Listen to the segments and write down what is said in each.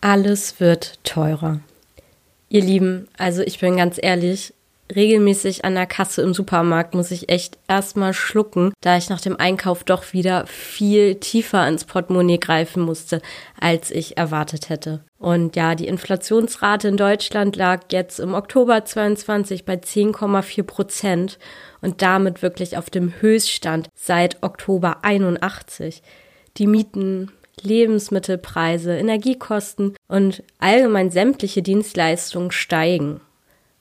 Alles wird teurer. Ihr Lieben, also ich bin ganz ehrlich, regelmäßig an der Kasse im Supermarkt muss ich echt erstmal schlucken, da ich nach dem Einkauf doch wieder viel tiefer ins Portemonnaie greifen musste, als ich erwartet hätte. Und ja, die Inflationsrate in Deutschland lag jetzt im Oktober 22 bei 10,4 Prozent und damit wirklich auf dem Höchststand seit Oktober 81. Die Mieten, Lebensmittelpreise, Energiekosten und allgemein sämtliche Dienstleistungen steigen.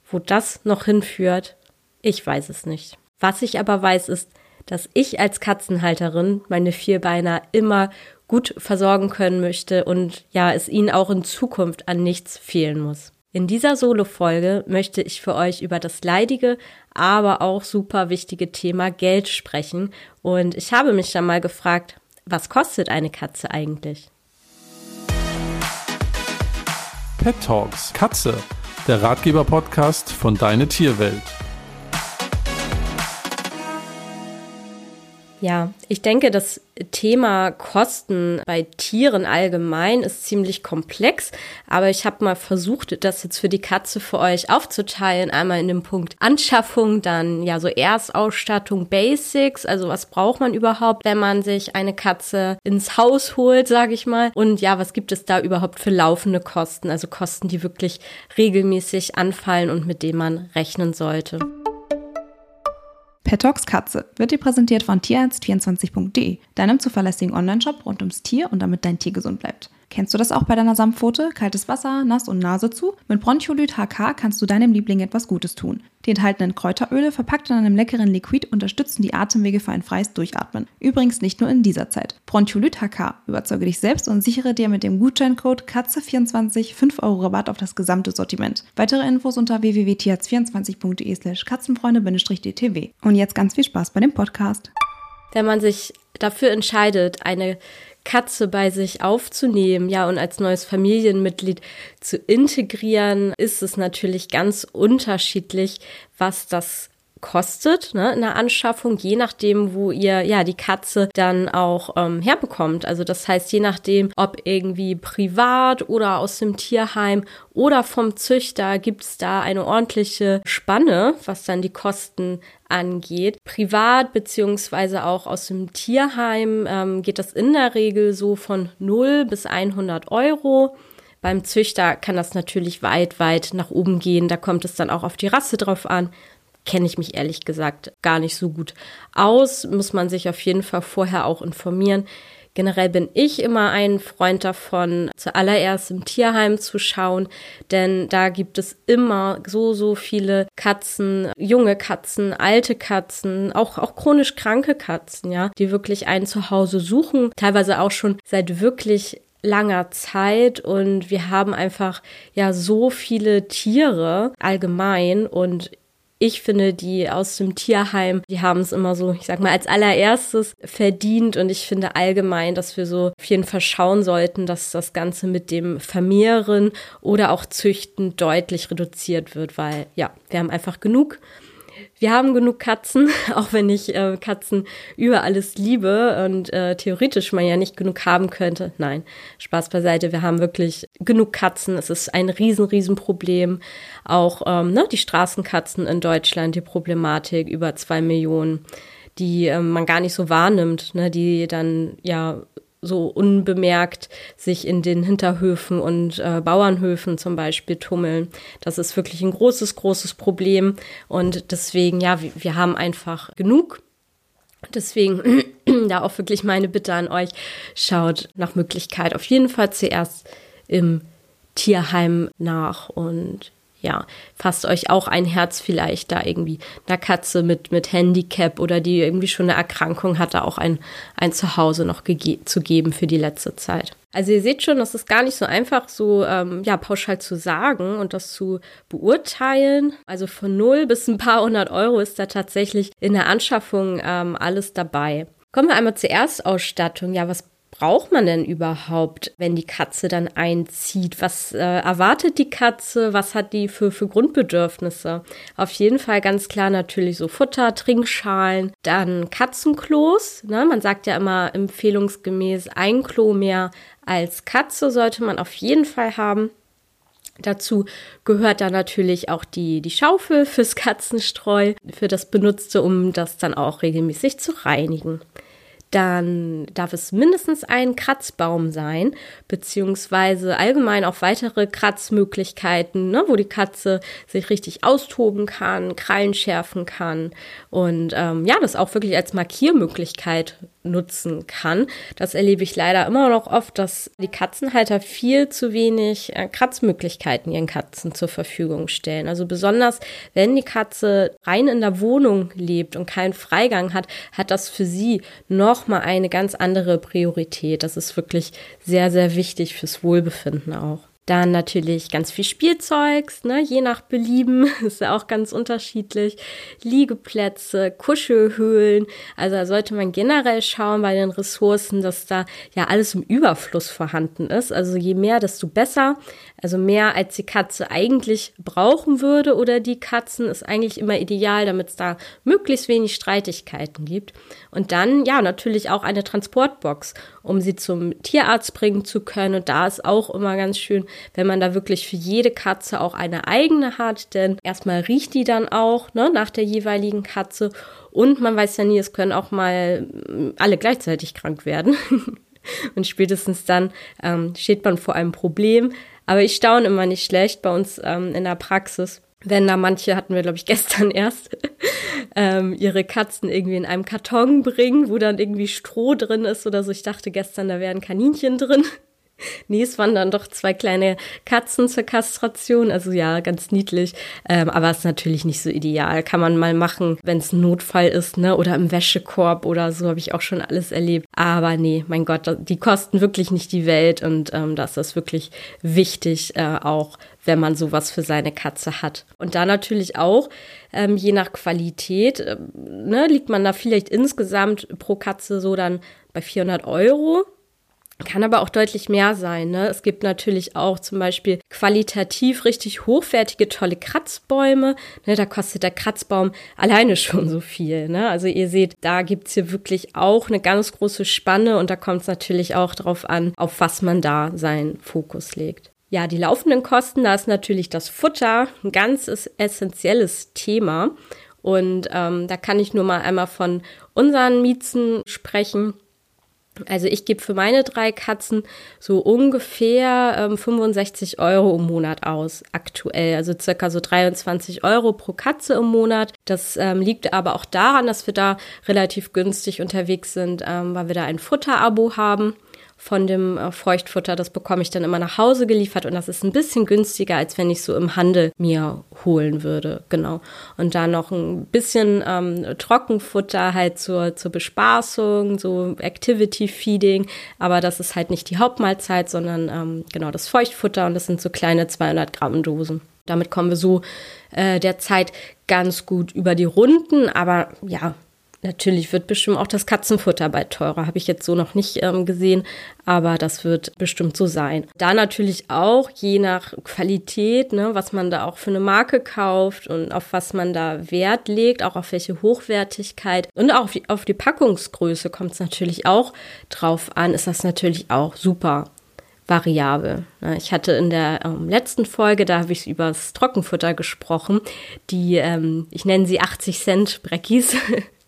Wo das noch hinführt, ich weiß es nicht. Was ich aber weiß, ist, dass ich als Katzenhalterin meine Vierbeiner immer gut versorgen können möchte und ja, es ihnen auch in Zukunft an nichts fehlen muss. In dieser Solo-Folge möchte ich für euch über das leidige, aber auch super wichtige Thema Geld sprechen und ich habe mich dann mal gefragt, was kostet eine Katze eigentlich? Pet Talks Katze der Ratgeber-Podcast von Deine Tierwelt. Ja, ich denke, das Thema Kosten bei Tieren allgemein ist ziemlich komplex, aber ich habe mal versucht, das jetzt für die Katze für euch aufzuteilen. Einmal in dem Punkt Anschaffung, dann ja so Erstausstattung, Basics, also was braucht man überhaupt, wenn man sich eine Katze ins Haus holt, sage ich mal. Und ja, was gibt es da überhaupt für laufende Kosten, also Kosten, die wirklich regelmäßig anfallen und mit denen man rechnen sollte. Petox Katze wird dir präsentiert von tierarzt24.de, deinem zuverlässigen Onlineshop rund ums Tier und damit dein Tier gesund bleibt. Kennst du das auch bei deiner Samtpfote? Kaltes Wasser, nass und Nase zu? Mit Broncholyt HK kannst du deinem Liebling etwas Gutes tun. Die enthaltenen Kräuteröle, verpackt in einem leckeren Liquid, unterstützen die Atemwege für ein freies Durchatmen. Übrigens nicht nur in dieser Zeit. Broncholyt HK. Überzeuge dich selbst und sichere dir mit dem Gutscheincode KATZE24 5 Euro Rabatt auf das gesamte Sortiment. Weitere Infos unter www.tierarzt24.de slash katzenfreunde-dtw. Und jetzt ganz viel Spaß bei dem Podcast. Wenn man sich dafür entscheidet, eine Katze bei sich aufzunehmen, ja, und als neues Familienmitglied zu integrieren, ist es natürlich ganz unterschiedlich, was das kostet ne, in der Anschaffung, je nachdem, wo ihr ja die Katze dann auch ähm, herbekommt. Also das heißt, je nachdem, ob irgendwie privat oder aus dem Tierheim oder vom Züchter, gibt es da eine ordentliche Spanne, was dann die Kosten angeht. Privat beziehungsweise auch aus dem Tierheim ähm, geht das in der Regel so von 0 bis 100 Euro. Beim Züchter kann das natürlich weit, weit nach oben gehen. Da kommt es dann auch auf die Rasse drauf an kenne ich mich ehrlich gesagt gar nicht so gut aus. Muss man sich auf jeden Fall vorher auch informieren. Generell bin ich immer ein Freund davon, zuallererst im Tierheim zu schauen, denn da gibt es immer so, so viele Katzen, junge Katzen, alte Katzen, auch, auch chronisch kranke Katzen, ja, die wirklich ein Zuhause suchen, teilweise auch schon seit wirklich langer Zeit und wir haben einfach ja so viele Tiere allgemein und ich finde, die aus dem Tierheim, die haben es immer so, ich sag mal, als allererstes verdient. Und ich finde allgemein, dass wir so auf jeden Fall schauen sollten, dass das Ganze mit dem Vermehren oder auch Züchten deutlich reduziert wird, weil ja, wir haben einfach genug wir haben genug Katzen, auch wenn ich äh, Katzen über alles liebe und äh, theoretisch man ja nicht genug haben könnte. Nein, Spaß beiseite, wir haben wirklich genug Katzen. Es ist ein riesen, riesen Problem. Auch ähm, ne, die Straßenkatzen in Deutschland, die Problematik über zwei Millionen die ähm, man gar nicht so wahrnimmt, ne, die dann ja so unbemerkt sich in den Hinterhöfen und äh, Bauernhöfen zum Beispiel tummeln. Das ist wirklich ein großes, großes Problem. Und deswegen, ja, wir, wir haben einfach genug. Deswegen da auch wirklich meine Bitte an euch, schaut nach Möglichkeit auf jeden Fall zuerst im Tierheim nach und ja, fasst euch auch ein Herz vielleicht da irgendwie einer Katze mit, mit Handicap oder die irgendwie schon eine Erkrankung hatte, auch ein, ein Zuhause noch zu geben für die letzte Zeit. Also ihr seht schon, das ist gar nicht so einfach, so ähm, ja, pauschal zu sagen und das zu beurteilen. Also von null bis ein paar hundert Euro ist da tatsächlich in der Anschaffung ähm, alles dabei. Kommen wir einmal zur Erstausstattung. Ja, was braucht man denn überhaupt, wenn die Katze dann einzieht? Was äh, erwartet die Katze? Was hat die für, für Grundbedürfnisse? Auf jeden Fall ganz klar natürlich so Futter, Trinkschalen, dann Katzenklos. Ne? Man sagt ja immer empfehlungsgemäß ein Klo mehr als Katze sollte man auf jeden Fall haben. Dazu gehört dann natürlich auch die, die Schaufel fürs Katzenstreu, für das Benutzte, um das dann auch regelmäßig zu reinigen dann darf es mindestens ein Kratzbaum sein, beziehungsweise allgemein auch weitere Kratzmöglichkeiten, ne, wo die Katze sich richtig austoben kann, Krallen schärfen kann und ähm, ja, das auch wirklich als Markiermöglichkeit nutzen kann. Das erlebe ich leider immer noch oft, dass die Katzenhalter viel zu wenig äh, Kratzmöglichkeiten ihren Katzen zur Verfügung stellen. Also besonders, wenn die Katze rein in der Wohnung lebt und keinen Freigang hat, hat das für sie nochmal eine ganz andere Priorität. Das ist wirklich sehr, sehr wichtig fürs Wohlbefinden auch. Dann natürlich ganz viel Spielzeugs, ne, je nach Belieben, ist ja auch ganz unterschiedlich. Liegeplätze, Kuschelhöhlen. Also da sollte man generell schauen bei den Ressourcen, dass da ja alles im Überfluss vorhanden ist. Also je mehr, desto besser. Also mehr als die Katze eigentlich brauchen würde oder die Katzen ist eigentlich immer ideal, damit es da möglichst wenig Streitigkeiten gibt. Und dann, ja, natürlich auch eine Transportbox, um sie zum Tierarzt bringen zu können. Und da ist auch immer ganz schön, wenn man da wirklich für jede Katze auch eine eigene hat, denn erstmal riecht die dann auch ne, nach der jeweiligen Katze. Und man weiß ja nie, es können auch mal alle gleichzeitig krank werden. Und spätestens dann ähm, steht man vor einem Problem. Aber ich staune immer nicht schlecht bei uns ähm, in der Praxis, wenn da manche, hatten wir glaube ich gestern erst, ähm, ihre Katzen irgendwie in einem Karton bringen, wo dann irgendwie Stroh drin ist oder so. Ich dachte gestern, da wären Kaninchen drin. Nee, es waren dann doch zwei kleine Katzen zur Kastration. Also ja, ganz niedlich. Ähm, aber ist natürlich nicht so ideal. Kann man mal machen, wenn es ein Notfall ist, ne? Oder im Wäschekorb oder so habe ich auch schon alles erlebt. Aber nee, mein Gott, die kosten wirklich nicht die Welt und ähm, da ist das wirklich wichtig, äh, auch wenn man sowas für seine Katze hat. Und da natürlich auch, ähm, je nach Qualität, äh, ne, liegt man da vielleicht insgesamt pro Katze so dann bei 400 Euro kann aber auch deutlich mehr sein. Ne? Es gibt natürlich auch zum Beispiel qualitativ richtig hochwertige, tolle Kratzbäume. Ne? Da kostet der Kratzbaum alleine schon so viel. Ne? Also ihr seht, da gibt's hier wirklich auch eine ganz große Spanne und da kommt es natürlich auch drauf an, auf was man da seinen Fokus legt. Ja, die laufenden Kosten, da ist natürlich das Futter ein ganz essentielles Thema. Und ähm, da kann ich nur mal einmal von unseren Miezen sprechen. Also ich gebe für meine drei Katzen so ungefähr ähm, 65 Euro im Monat aus, aktuell. Also circa so 23 Euro pro Katze im Monat. Das ähm, liegt aber auch daran, dass wir da relativ günstig unterwegs sind, ähm, weil wir da ein Futterabo haben von dem äh, Feuchtfutter. Das bekomme ich dann immer nach Hause geliefert und das ist ein bisschen günstiger, als wenn ich so im Handel mir holen würde. Genau. Und dann noch ein bisschen ähm, Trockenfutter halt zur, zur Bespaßung, so Activity Feeding. Aber das ist halt nicht die Hauptmahlzeit, sondern ähm, genau das Feuchtfutter und das sind so kleine 200 Gramm Dosen. Damit kommen wir so äh, derzeit ganz gut über die Runden. Aber ja, Natürlich wird bestimmt auch das Katzenfutter bald teurer, habe ich jetzt so noch nicht ähm, gesehen, aber das wird bestimmt so sein. Da natürlich auch je nach Qualität, ne, was man da auch für eine Marke kauft und auf was man da Wert legt, auch auf welche Hochwertigkeit und auch auf die, auf die Packungsgröße kommt es natürlich auch drauf an, ist das natürlich auch super variabel. Ne. Ich hatte in der ähm, letzten Folge, da habe ich über das Trockenfutter gesprochen, die, ähm, ich nenne sie 80 Cent Breckis.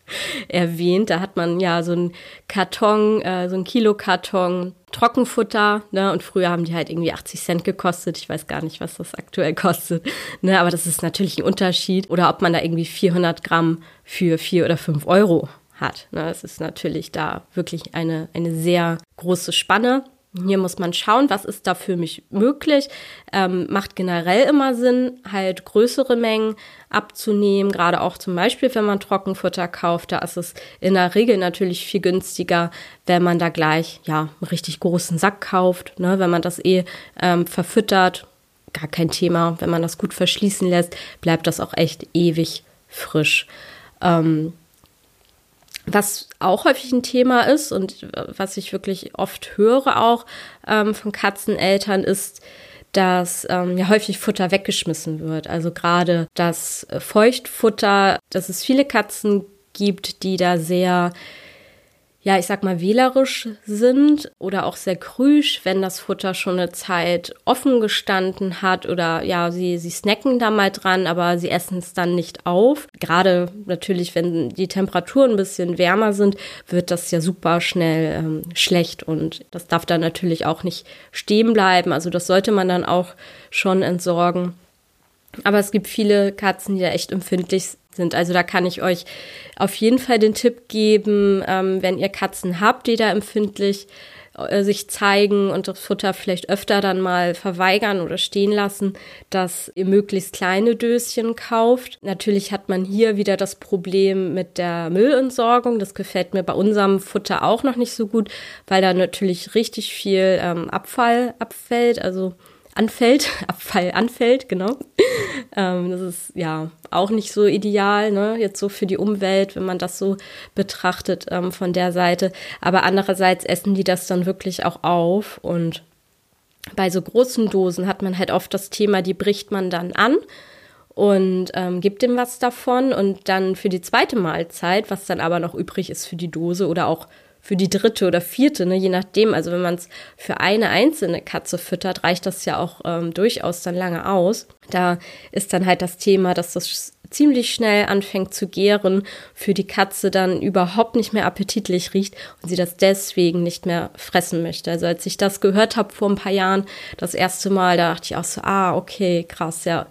erwähnt. Da hat man ja so einen Karton, äh, so einen Kilokarton Trockenfutter, ne? Und früher haben die halt irgendwie 80 Cent gekostet. Ich weiß gar nicht, was das aktuell kostet, ne? Aber das ist natürlich ein Unterschied. Oder ob man da irgendwie 400 Gramm für vier oder fünf Euro hat. Ne? Es ist natürlich da wirklich eine, eine sehr große Spanne. Hier muss man schauen, was ist da für mich möglich. Ähm, macht generell immer Sinn, halt größere Mengen abzunehmen, gerade auch zum Beispiel, wenn man Trockenfutter kauft. Da ist es in der Regel natürlich viel günstiger, wenn man da gleich ja einen richtig großen Sack kauft. Ne? Wenn man das eh ähm, verfüttert, gar kein Thema. Wenn man das gut verschließen lässt, bleibt das auch echt ewig frisch. Ähm, Was auch häufig ein Thema ist und was ich wirklich oft höre auch ähm, von Katzeneltern ist, dass ähm, ja häufig Futter weggeschmissen wird. Also gerade das äh, Feuchtfutter, dass es viele Katzen gibt, die da sehr ja, ich sag mal, wählerisch sind oder auch sehr krüsch, wenn das Futter schon eine Zeit offen gestanden hat oder ja, sie, sie snacken da mal dran, aber sie essen es dann nicht auf. Gerade natürlich, wenn die Temperaturen ein bisschen wärmer sind, wird das ja super schnell ähm, schlecht und das darf dann natürlich auch nicht stehen bleiben. Also das sollte man dann auch schon entsorgen. Aber es gibt viele Katzen, die da echt empfindlich sind. Also da kann ich euch auf jeden Fall den Tipp geben, ähm, wenn ihr Katzen habt, die da empfindlich äh, sich zeigen und das Futter vielleicht öfter dann mal verweigern oder stehen lassen, dass ihr möglichst kleine Döschen kauft. Natürlich hat man hier wieder das Problem mit der Müllentsorgung. Das gefällt mir bei unserem Futter auch noch nicht so gut, weil da natürlich richtig viel ähm, Abfall abfällt. Also anfällt, Abfall anfällt, genau. Ähm, das ist ja auch nicht so ideal, ne, jetzt so für die Umwelt, wenn man das so betrachtet ähm, von der Seite. Aber andererseits essen die das dann wirklich auch auf und bei so großen Dosen hat man halt oft das Thema, die bricht man dann an und ähm, gibt dem was davon und dann für die zweite Mahlzeit, was dann aber noch übrig ist für die Dose oder auch für die dritte oder vierte, ne, je nachdem. Also wenn man es für eine einzelne Katze füttert, reicht das ja auch ähm, durchaus dann lange aus. Da ist dann halt das Thema, dass das ziemlich schnell anfängt zu gären, für die Katze dann überhaupt nicht mehr appetitlich riecht und sie das deswegen nicht mehr fressen möchte. Also als ich das gehört habe vor ein paar Jahren, das erste Mal, da dachte ich auch so, ah, okay, krass, ja,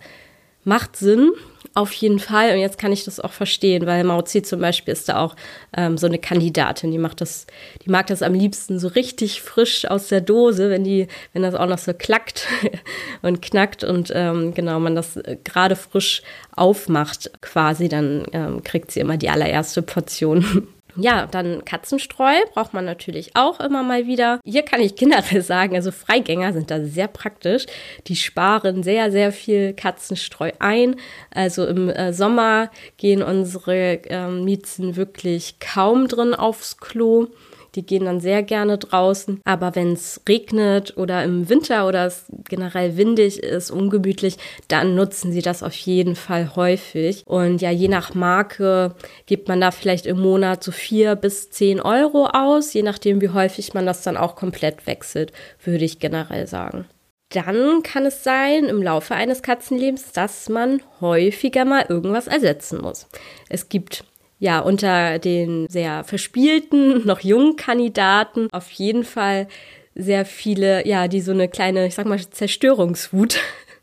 macht Sinn. Auf jeden Fall. Und jetzt kann ich das auch verstehen, weil Mauzi zum Beispiel ist da auch ähm, so eine Kandidatin, die macht das, die mag das am liebsten so richtig frisch aus der Dose, wenn die, wenn das auch noch so klackt und knackt und ähm, genau man das äh, gerade frisch aufmacht, quasi, dann ähm, kriegt sie immer die allererste Portion. Ja, dann Katzenstreu braucht man natürlich auch immer mal wieder. Hier kann ich generell sagen, also Freigänger sind da sehr praktisch. Die sparen sehr, sehr viel Katzenstreu ein. Also im äh, Sommer gehen unsere ähm, Miezen wirklich kaum drin aufs Klo. Die gehen dann sehr gerne draußen. Aber wenn es regnet oder im Winter oder es generell windig ist, ungemütlich, dann nutzen sie das auf jeden Fall häufig. Und ja, je nach Marke gibt man da vielleicht im Monat so vier bis zehn Euro aus, je nachdem, wie häufig man das dann auch komplett wechselt, würde ich generell sagen dann kann es sein im Laufe eines Katzenlebens, dass man häufiger mal irgendwas ersetzen muss. Es gibt ja, unter den sehr verspielten, noch jungen Kandidaten auf jeden Fall sehr viele, ja, die so eine kleine, ich sag mal, Zerstörungswut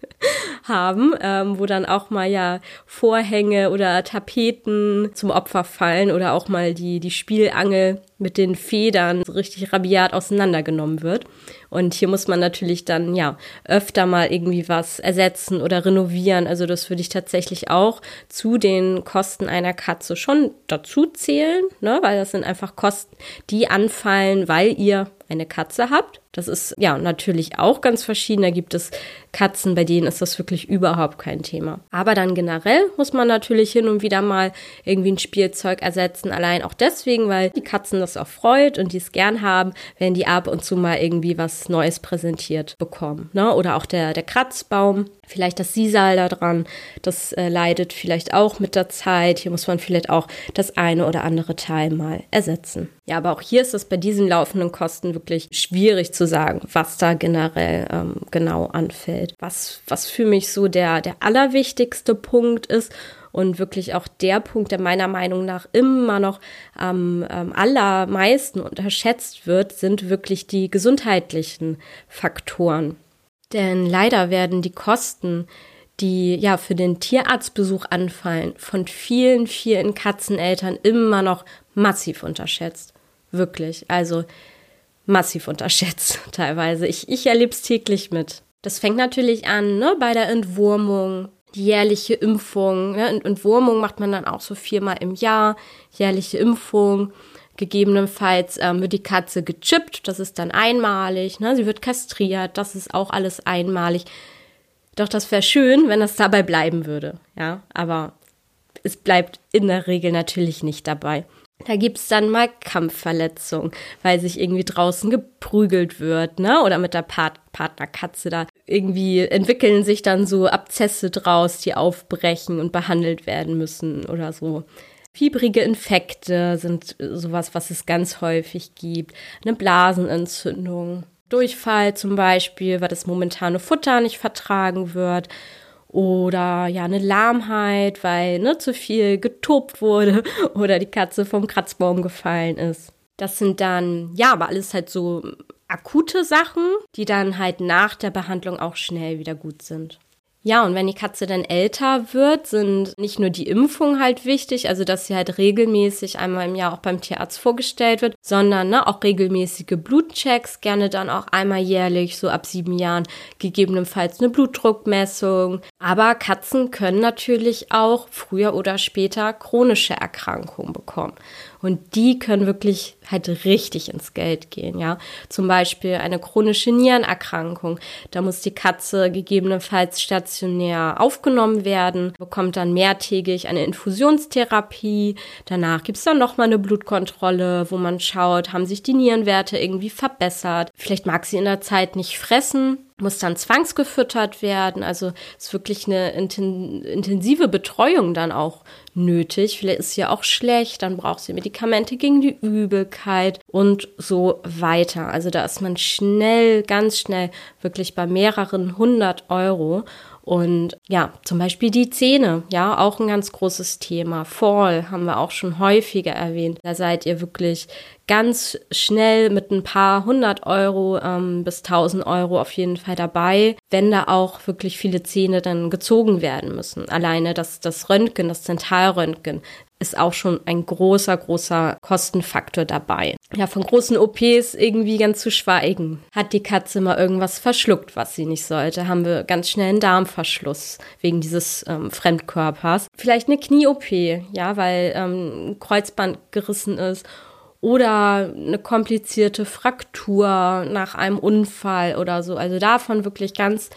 haben, ähm, wo dann auch mal ja Vorhänge oder Tapeten zum Opfer fallen oder auch mal die, die Spielangel mit den Federn so richtig rabiat auseinandergenommen wird. Und hier muss man natürlich dann ja öfter mal irgendwie was ersetzen oder renovieren. Also das würde ich tatsächlich auch zu den Kosten einer Katze schon dazu zählen, ne? weil das sind einfach Kosten, die anfallen, weil ihr eine Katze habt. Das ist ja natürlich auch ganz verschieden. Da gibt es Katzen, bei denen ist das wirklich überhaupt kein Thema. Aber dann generell muss man natürlich hin und wieder mal irgendwie ein Spielzeug ersetzen. Allein auch deswegen, weil die Katzen das auch freut und die es gern haben, wenn die ab und zu mal irgendwie was Neues präsentiert bekommen. Ne? Oder auch der, der Kratzbaum vielleicht das Sisal da dran, das äh, leidet vielleicht auch mit der Zeit. Hier muss man vielleicht auch das eine oder andere Teil mal ersetzen. Ja, aber auch hier ist es bei diesen laufenden Kosten wirklich schwierig zu sagen, was da generell ähm, genau anfällt. Was, was für mich so der, der allerwichtigste Punkt ist und wirklich auch der Punkt, der meiner Meinung nach immer noch am ähm, allermeisten unterschätzt wird, sind wirklich die gesundheitlichen Faktoren. Denn leider werden die Kosten, die ja für den Tierarztbesuch anfallen, von vielen, vielen Katzeneltern immer noch massiv unterschätzt. Wirklich. Also massiv unterschätzt teilweise. Ich, ich erlebe es täglich mit. Das fängt natürlich an, ne, bei der Entwurmung, die jährliche Impfung. Ne? Entwurmung macht man dann auch so viermal im Jahr, jährliche Impfung. Gegebenenfalls ähm, wird die Katze gechippt, das ist dann einmalig. Ne? Sie wird kastriert, das ist auch alles einmalig. Doch das wäre schön, wenn das dabei bleiben würde. Ja, aber es bleibt in der Regel natürlich nicht dabei. Da gibt's dann mal Kampfverletzungen, weil sich irgendwie draußen geprügelt wird, ne? Oder mit der Part Partnerkatze da. Irgendwie entwickeln sich dann so Abzesse draus, die aufbrechen und behandelt werden müssen oder so. Fiebrige Infekte sind sowas, was es ganz häufig gibt. Eine Blasenentzündung. Durchfall zum Beispiel, weil das momentane Futter nicht vertragen wird oder ja eine Lahmheit, weil ne, zu viel getobt wurde oder die Katze vom Kratzbaum gefallen ist. Das sind dann ja, aber alles halt so akute Sachen, die dann halt nach der Behandlung auch schnell wieder gut sind. Ja, und wenn die Katze dann älter wird, sind nicht nur die Impfungen halt wichtig, also dass sie halt regelmäßig einmal im Jahr auch beim Tierarzt vorgestellt wird, sondern ne, auch regelmäßige Blutchecks, gerne dann auch einmal jährlich, so ab sieben Jahren, gegebenenfalls eine Blutdruckmessung. Aber Katzen können natürlich auch früher oder später chronische Erkrankungen bekommen. Und die können wirklich halt richtig ins Geld gehen, ja. Zum Beispiel eine chronische Nierenerkrankung. Da muss die Katze gegebenenfalls stationär aufgenommen werden, bekommt dann mehrtägig eine Infusionstherapie. Danach gibt's dann nochmal eine Blutkontrolle, wo man schaut, haben sich die Nierenwerte irgendwie verbessert. Vielleicht mag sie in der Zeit nicht fressen, muss dann zwangsgefüttert werden. Also ist wirklich eine intensive Betreuung dann auch nötig. Vielleicht ist sie auch schlecht, dann braucht sie Medikamente gegen die Übelkeit und so weiter. Also da ist man schnell, ganz schnell wirklich bei mehreren hundert Euro. Und ja, zum Beispiel die Zähne, ja, auch ein ganz großes Thema. Fall haben wir auch schon häufiger erwähnt. Da seid ihr wirklich ganz schnell mit ein paar hundert Euro ähm, bis tausend Euro auf jeden Fall dabei, wenn da auch wirklich viele Zähne dann gezogen werden müssen. Alleine das, das Röntgen, das Zentralröntgen ist auch schon ein großer, großer Kostenfaktor dabei. Ja, von großen OPs irgendwie ganz zu schweigen. Hat die Katze mal irgendwas verschluckt, was sie nicht sollte, haben wir ganz schnell einen Darmverschluss wegen dieses ähm, Fremdkörpers. Vielleicht eine Knie-OP, ja, weil ähm, Kreuzband gerissen ist oder eine komplizierte Fraktur nach einem Unfall oder so. Also davon wirklich ganz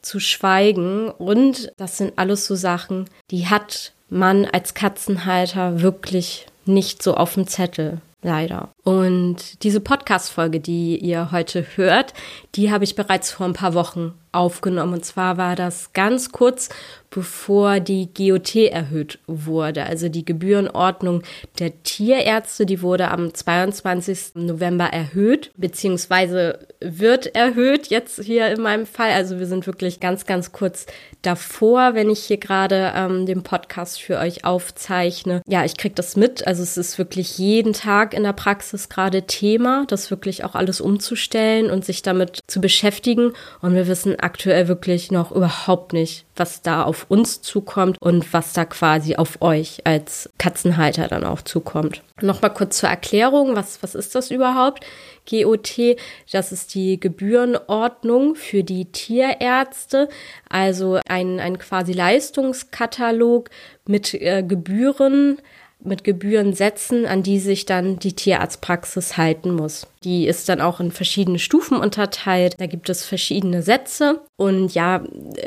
zu schweigen. Und das sind alles so Sachen, die hat man als Katzenhalter wirklich nicht so auf dem Zettel. Leider. Und diese Podcast-Folge, die ihr heute hört, die habe ich bereits vor ein paar Wochen aufgenommen. Und zwar war das ganz kurz bevor die GOT erhöht wurde. Also die Gebührenordnung der Tierärzte, die wurde am 22. November erhöht, beziehungsweise wird erhöht jetzt hier in meinem Fall. Also wir sind wirklich ganz, ganz kurz davor, wenn ich hier gerade ähm, den Podcast für euch aufzeichne. Ja, ich kriege das mit. Also es ist wirklich jeden Tag in der Praxis gerade Thema, das wirklich auch alles umzustellen und sich damit zu beschäftigen. Und wir wissen aktuell wirklich noch überhaupt nicht, was da auf uns zukommt und was da quasi auf euch als Katzenhalter dann auch zukommt. Nochmal kurz zur Erklärung, was, was ist das überhaupt? GOT, das ist die Gebührenordnung für die Tierärzte, also ein, ein quasi Leistungskatalog mit äh, Gebühren, mit Gebührensätzen, an die sich dann die Tierarztpraxis halten muss. Die ist dann auch in verschiedene Stufen unterteilt. Da gibt es verschiedene Sätze. Und ja,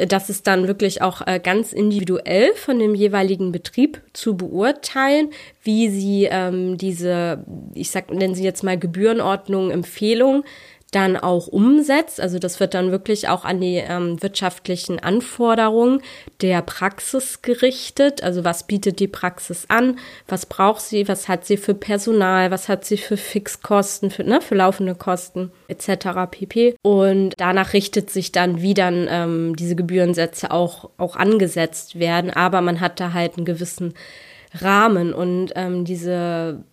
das ist dann wirklich auch äh, ganz individuell von dem jeweiligen Betrieb zu beurteilen, wie sie ähm, diese, ich sag, nennen sie jetzt mal Gebührenordnung, Empfehlung dann auch umsetzt. Also das wird dann wirklich auch an die ähm, wirtschaftlichen Anforderungen der Praxis gerichtet. Also was bietet die Praxis an? Was braucht sie? Was hat sie für Personal? Was hat sie für Fixkosten, für, ne, für laufende Kosten etc. pp. Und danach richtet sich dann, wie dann ähm, diese Gebührensätze auch, auch angesetzt werden. Aber man hat da halt einen gewissen Rahmen und ähm, diese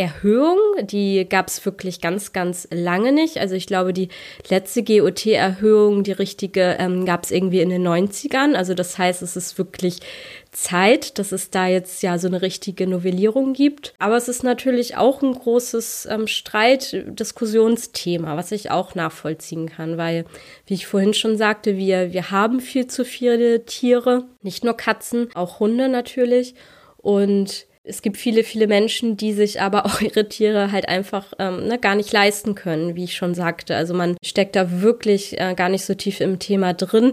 Erhöhung, die gab es wirklich ganz, ganz lange nicht. Also ich glaube, die letzte GOT-Erhöhung, die richtige, ähm, gab es irgendwie in den 90ern. Also das heißt, es ist wirklich Zeit, dass es da jetzt ja so eine richtige Novellierung gibt. Aber es ist natürlich auch ein großes ähm, Streit, Diskussionsthema, was ich auch nachvollziehen kann, weil, wie ich vorhin schon sagte, wir, wir haben viel zu viele Tiere, nicht nur Katzen, auch Hunde natürlich. Und es gibt viele, viele Menschen, die sich aber auch ihre Tiere halt einfach ähm, ne, gar nicht leisten können, wie ich schon sagte. Also man steckt da wirklich äh, gar nicht so tief im Thema drin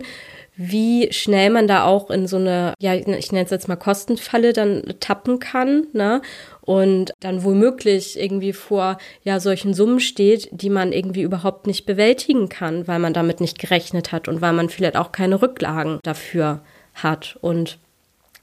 wie schnell man da auch in so eine, ja, ich nenne es jetzt mal Kostenfalle dann tappen kann, ne? Und dann womöglich irgendwie vor ja solchen Summen steht, die man irgendwie überhaupt nicht bewältigen kann, weil man damit nicht gerechnet hat und weil man vielleicht auch keine Rücklagen dafür hat. Und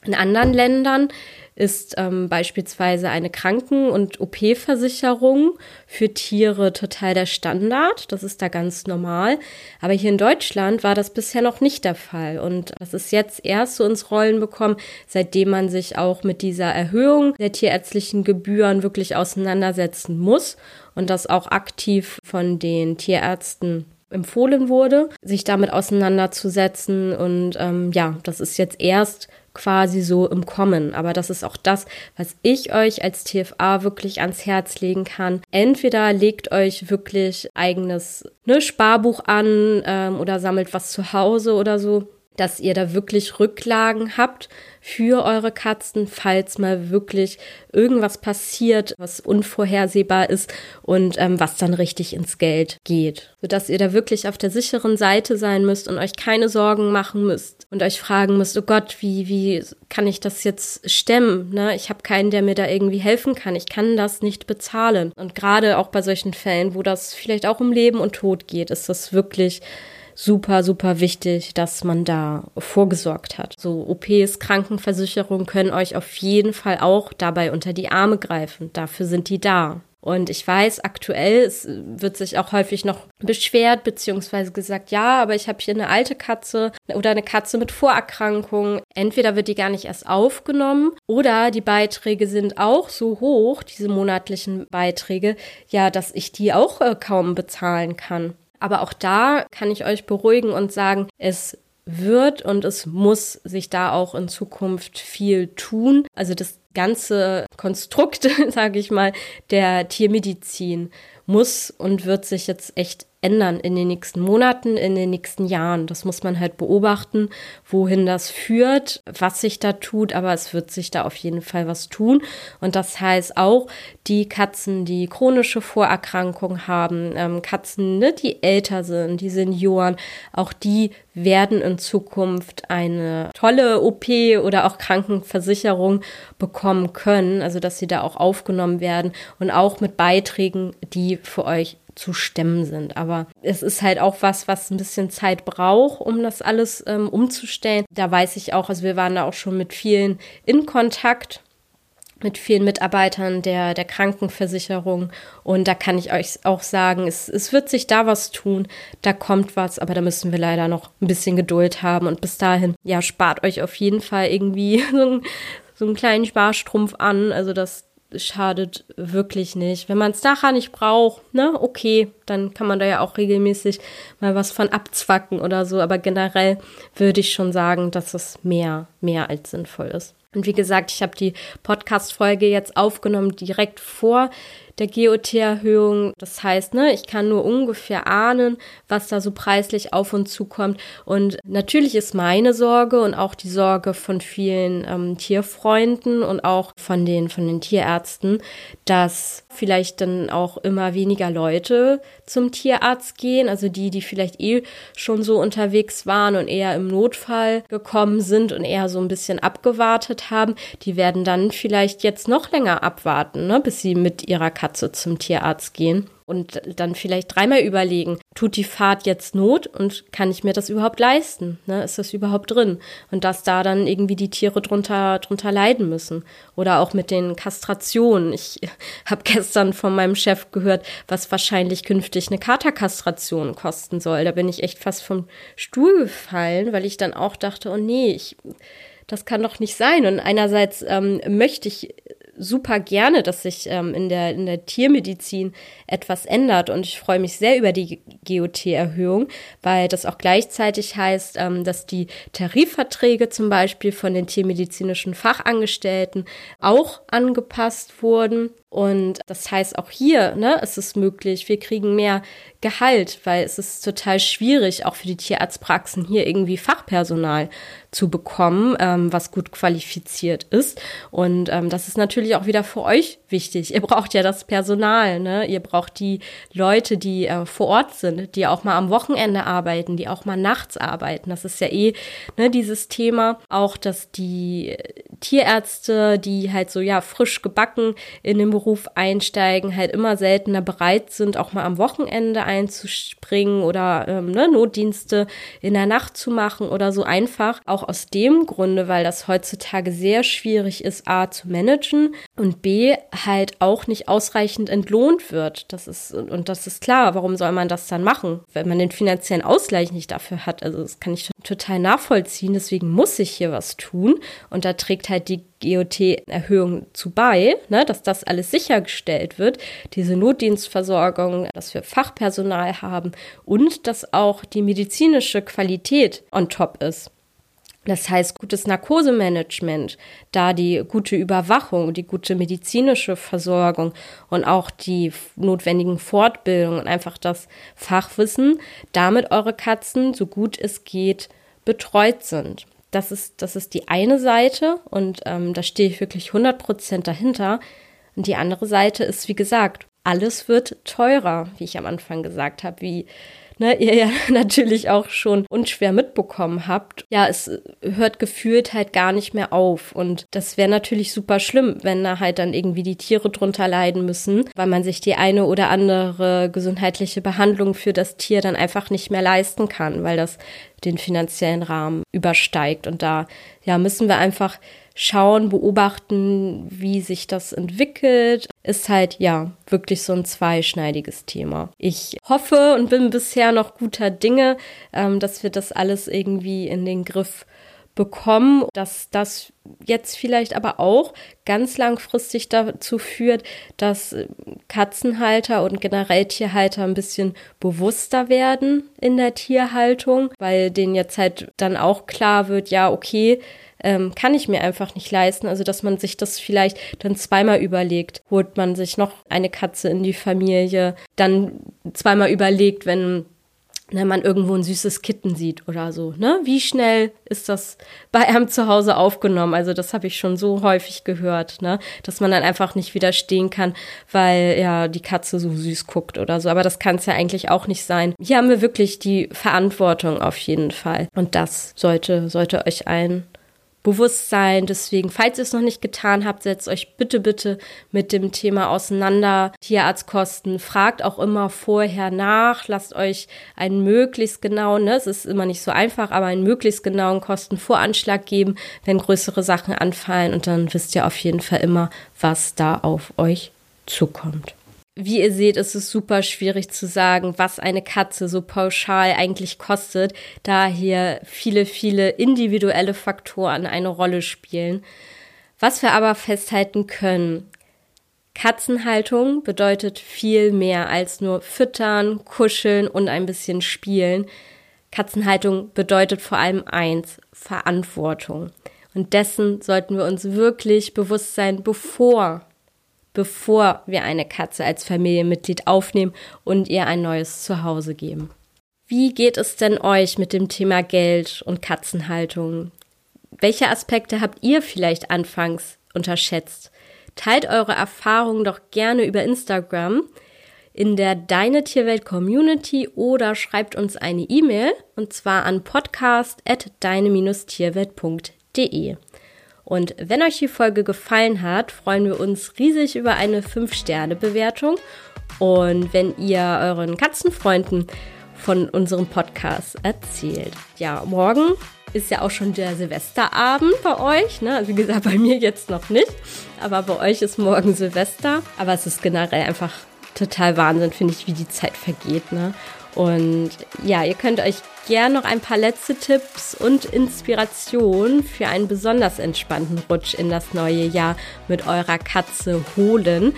in anderen Ländern ist ähm, beispielsweise eine Kranken- und OP-Versicherung für Tiere total der Standard. Das ist da ganz normal. Aber hier in Deutschland war das bisher noch nicht der Fall. Und das ist jetzt erst so ins Rollen bekommen, seitdem man sich auch mit dieser Erhöhung der tierärztlichen Gebühren wirklich auseinandersetzen muss und das auch aktiv von den Tierärzten empfohlen wurde, sich damit auseinanderzusetzen. Und ähm, ja, das ist jetzt erst quasi so im Kommen. Aber das ist auch das, was ich euch als TFA wirklich ans Herz legen kann. Entweder legt euch wirklich eigenes ne, Sparbuch an ähm, oder sammelt was zu Hause oder so dass ihr da wirklich Rücklagen habt für eure Katzen, falls mal wirklich irgendwas passiert, was unvorhersehbar ist und ähm, was dann richtig ins Geld geht. Sodass ihr da wirklich auf der sicheren Seite sein müsst und euch keine Sorgen machen müsst und euch fragen müsst, oh Gott, wie, wie kann ich das jetzt stemmen? Ne? Ich habe keinen, der mir da irgendwie helfen kann. Ich kann das nicht bezahlen. Und gerade auch bei solchen Fällen, wo das vielleicht auch um Leben und Tod geht, ist das wirklich super, super wichtig, dass man da vorgesorgt hat. So OPs, Krankenversicherung können euch auf jeden Fall auch dabei unter die Arme greifen. Dafür sind die da. Und ich weiß, aktuell es wird sich auch häufig noch beschwert, beziehungsweise gesagt, ja, aber ich habe hier eine alte Katze oder eine Katze mit Vorerkrankungen. Entweder wird die gar nicht erst aufgenommen oder die Beiträge sind auch so hoch, diese monatlichen Beiträge, ja, dass ich die auch äh, kaum bezahlen kann. Aber auch da kann ich euch beruhigen und sagen, es wird und es muss sich da auch in Zukunft viel tun. Also das ganze Konstrukt, sage ich mal, der Tiermedizin muss und wird sich jetzt echt ändern in den nächsten Monaten, in den nächsten Jahren. Das muss man halt beobachten, wohin das führt, was sich da tut, aber es wird sich da auf jeden Fall was tun. Und das heißt auch, die Katzen, die chronische Vorerkrankungen haben, ähm, Katzen, ne, die älter sind, die Senioren, auch die werden in Zukunft eine tolle OP oder auch Krankenversicherung bekommen können, also dass sie da auch aufgenommen werden und auch mit Beiträgen, die für euch zu stemmen sind. Aber es ist halt auch was, was ein bisschen Zeit braucht, um das alles ähm, umzustellen. Da weiß ich auch, also wir waren da auch schon mit vielen in Kontakt mit vielen Mitarbeitern der, der Krankenversicherung. Und da kann ich euch auch sagen, es, es wird sich da was tun, da kommt was, aber da müssen wir leider noch ein bisschen Geduld haben. Und bis dahin, ja, spart euch auf jeden Fall irgendwie so, einen, so einen kleinen Sparstrumpf an. Also das, schadet wirklich nicht. Wenn man es nachher nicht braucht, ne, okay, dann kann man da ja auch regelmäßig mal was von abzwacken oder so. Aber generell würde ich schon sagen, dass es mehr, mehr als sinnvoll ist. Und wie gesagt, ich habe die Podcast-Folge jetzt aufgenommen direkt vor der GOT-Erhöhung. Das heißt, ne, ich kann nur ungefähr ahnen, was da so preislich auf uns zukommt. Und natürlich ist meine Sorge und auch die Sorge von vielen ähm, Tierfreunden und auch von den, von den Tierärzten, dass vielleicht dann auch immer weniger Leute zum Tierarzt gehen. Also die, die vielleicht eh schon so unterwegs waren und eher im Notfall gekommen sind und eher so ein bisschen abgewartet haben, die werden dann vielleicht jetzt noch länger abwarten, ne, bis sie mit ihrer Katze zum Tierarzt gehen und dann vielleicht dreimal überlegen, tut die Fahrt jetzt Not und kann ich mir das überhaupt leisten? Ne? Ist das überhaupt drin? Und dass da dann irgendwie die Tiere drunter, drunter leiden müssen. Oder auch mit den Kastrationen. Ich habe gestern von meinem Chef gehört, was wahrscheinlich künftig eine Katerkastration kosten soll. Da bin ich echt fast vom Stuhl gefallen, weil ich dann auch dachte, oh nee, ich das kann doch nicht sein. Und einerseits ähm, möchte ich super gerne, dass sich ähm, in, der, in der Tiermedizin etwas ändert. Und ich freue mich sehr über die GOT-Erhöhung, weil das auch gleichzeitig heißt, ähm, dass die Tarifverträge zum Beispiel von den tiermedizinischen Fachangestellten auch angepasst wurden Und das heißt auch hier, ne, es ist möglich, wir kriegen mehr Gehalt, weil es ist total schwierig, auch für die Tierarztpraxen hier irgendwie Fachpersonal zu bekommen, ähm, was gut qualifiziert ist. Und ähm, das ist natürlich auch wieder für euch wichtig. Ihr braucht ja das Personal, ne? Ihr braucht die Leute, die äh, vor Ort sind, die auch mal am Wochenende arbeiten, die auch mal nachts arbeiten. Das ist ja eh ne, dieses Thema. Auch, dass die Tierärzte, die halt so ja frisch gebacken in den Beruf einsteigen, halt immer seltener bereit sind, auch mal am Wochenende einzuspringen oder ähm, ne, Notdienste in der Nacht zu machen oder so einfach. Auch aus dem Grunde, weil das heutzutage sehr schwierig ist, A zu managen und B halt auch nicht ausreichend entlohnt wird. Das ist, und das ist klar, warum soll man das dann machen, wenn man den finanziellen Ausgleich nicht dafür hat? Also das kann ich total nachvollziehen, deswegen muss ich hier was tun. Und da trägt halt die GOT-Erhöhung zu bei, ne, dass das alles sichergestellt wird, diese Notdienstversorgung, dass wir Fachpersonal haben und dass auch die medizinische Qualität on top ist. Das heißt, gutes Narkosemanagement, da die gute Überwachung, die gute medizinische Versorgung und auch die notwendigen Fortbildungen und einfach das Fachwissen, damit eure Katzen so gut es geht betreut sind. Das ist, das ist die eine Seite und ähm, da stehe ich wirklich 100 Prozent dahinter. Und die andere Seite ist, wie gesagt, alles wird teurer, wie ich am Anfang gesagt habe, wie ne, ihr ja natürlich auch schon unschwer mitbekommen habt. Ja, es hört gefühlt halt gar nicht mehr auf. Und das wäre natürlich super schlimm, wenn da halt dann irgendwie die Tiere drunter leiden müssen, weil man sich die eine oder andere gesundheitliche Behandlung für das Tier dann einfach nicht mehr leisten kann, weil das den finanziellen Rahmen übersteigt. Und da ja, müssen wir einfach schauen, beobachten, wie sich das entwickelt. Ist halt, ja, wirklich so ein zweischneidiges Thema. Ich hoffe und bin bisher noch guter Dinge, ähm, dass wir das alles irgendwie in den Griff bekommen, dass das jetzt vielleicht aber auch ganz langfristig dazu führt, dass Katzenhalter und generell Tierhalter ein bisschen bewusster werden in der Tierhaltung, weil denen jetzt halt dann auch klar wird, ja, okay, ähm, kann ich mir einfach nicht leisten. Also, dass man sich das vielleicht dann zweimal überlegt. Holt man sich noch eine Katze in die Familie, dann zweimal überlegt, wenn ne, man irgendwo ein süßes Kitten sieht oder so. Ne? Wie schnell ist das bei einem zu Hause aufgenommen? Also das habe ich schon so häufig gehört, ne? dass man dann einfach nicht widerstehen kann, weil ja die Katze so süß guckt oder so. Aber das kann es ja eigentlich auch nicht sein. Hier haben wir wirklich die Verantwortung auf jeden Fall. Und das sollte, sollte euch allen Bewusstsein. Deswegen, falls ihr es noch nicht getan habt, setzt euch bitte, bitte mit dem Thema auseinander. Tierarztkosten, fragt auch immer vorher nach, lasst euch einen möglichst genauen, ne, es ist immer nicht so einfach, aber einen möglichst genauen Kostenvoranschlag geben, wenn größere Sachen anfallen und dann wisst ihr auf jeden Fall immer, was da auf euch zukommt. Wie ihr seht, ist es super schwierig zu sagen, was eine Katze so pauschal eigentlich kostet, da hier viele, viele individuelle Faktoren eine Rolle spielen. Was wir aber festhalten können, Katzenhaltung bedeutet viel mehr als nur füttern, kuscheln und ein bisschen spielen. Katzenhaltung bedeutet vor allem eins, Verantwortung. Und dessen sollten wir uns wirklich bewusst sein, bevor bevor wir eine Katze als Familienmitglied aufnehmen und ihr ein neues Zuhause geben. Wie geht es denn euch mit dem Thema Geld und Katzenhaltung? Welche Aspekte habt ihr vielleicht anfangs unterschätzt? Teilt eure Erfahrungen doch gerne über Instagram in der Deine Tierwelt Community oder schreibt uns eine E-Mail und zwar an podcast@deine-tierwelt.de. Und wenn euch die Folge gefallen hat, freuen wir uns riesig über eine 5-Sterne-Bewertung. Und wenn ihr euren Katzenfreunden von unserem Podcast erzählt. Ja, morgen ist ja auch schon der Silvesterabend bei euch. Ne? Also wie gesagt, bei mir jetzt noch nicht. Aber bei euch ist morgen Silvester. Aber es ist generell einfach total Wahnsinn, finde ich, wie die Zeit vergeht. Ne? Und ja, ihr könnt euch gern noch ein paar letzte Tipps und Inspirationen für einen besonders entspannten Rutsch in das neue Jahr mit eurer Katze holen.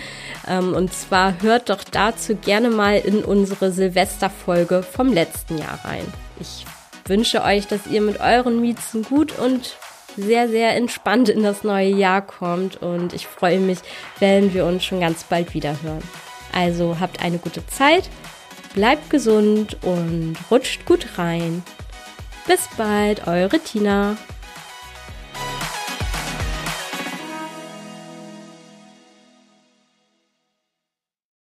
Ähm, und zwar hört doch dazu gerne mal in unsere Silvesterfolge vom letzten Jahr rein. Ich wünsche euch, dass ihr mit euren Miezen gut und sehr, sehr entspannt in das neue Jahr kommt und ich freue mich, wenn wir uns schon ganz bald wieder hören. Also habt eine gute Zeit Bleibt gesund und rutscht gut rein. Bis bald, eure Tina.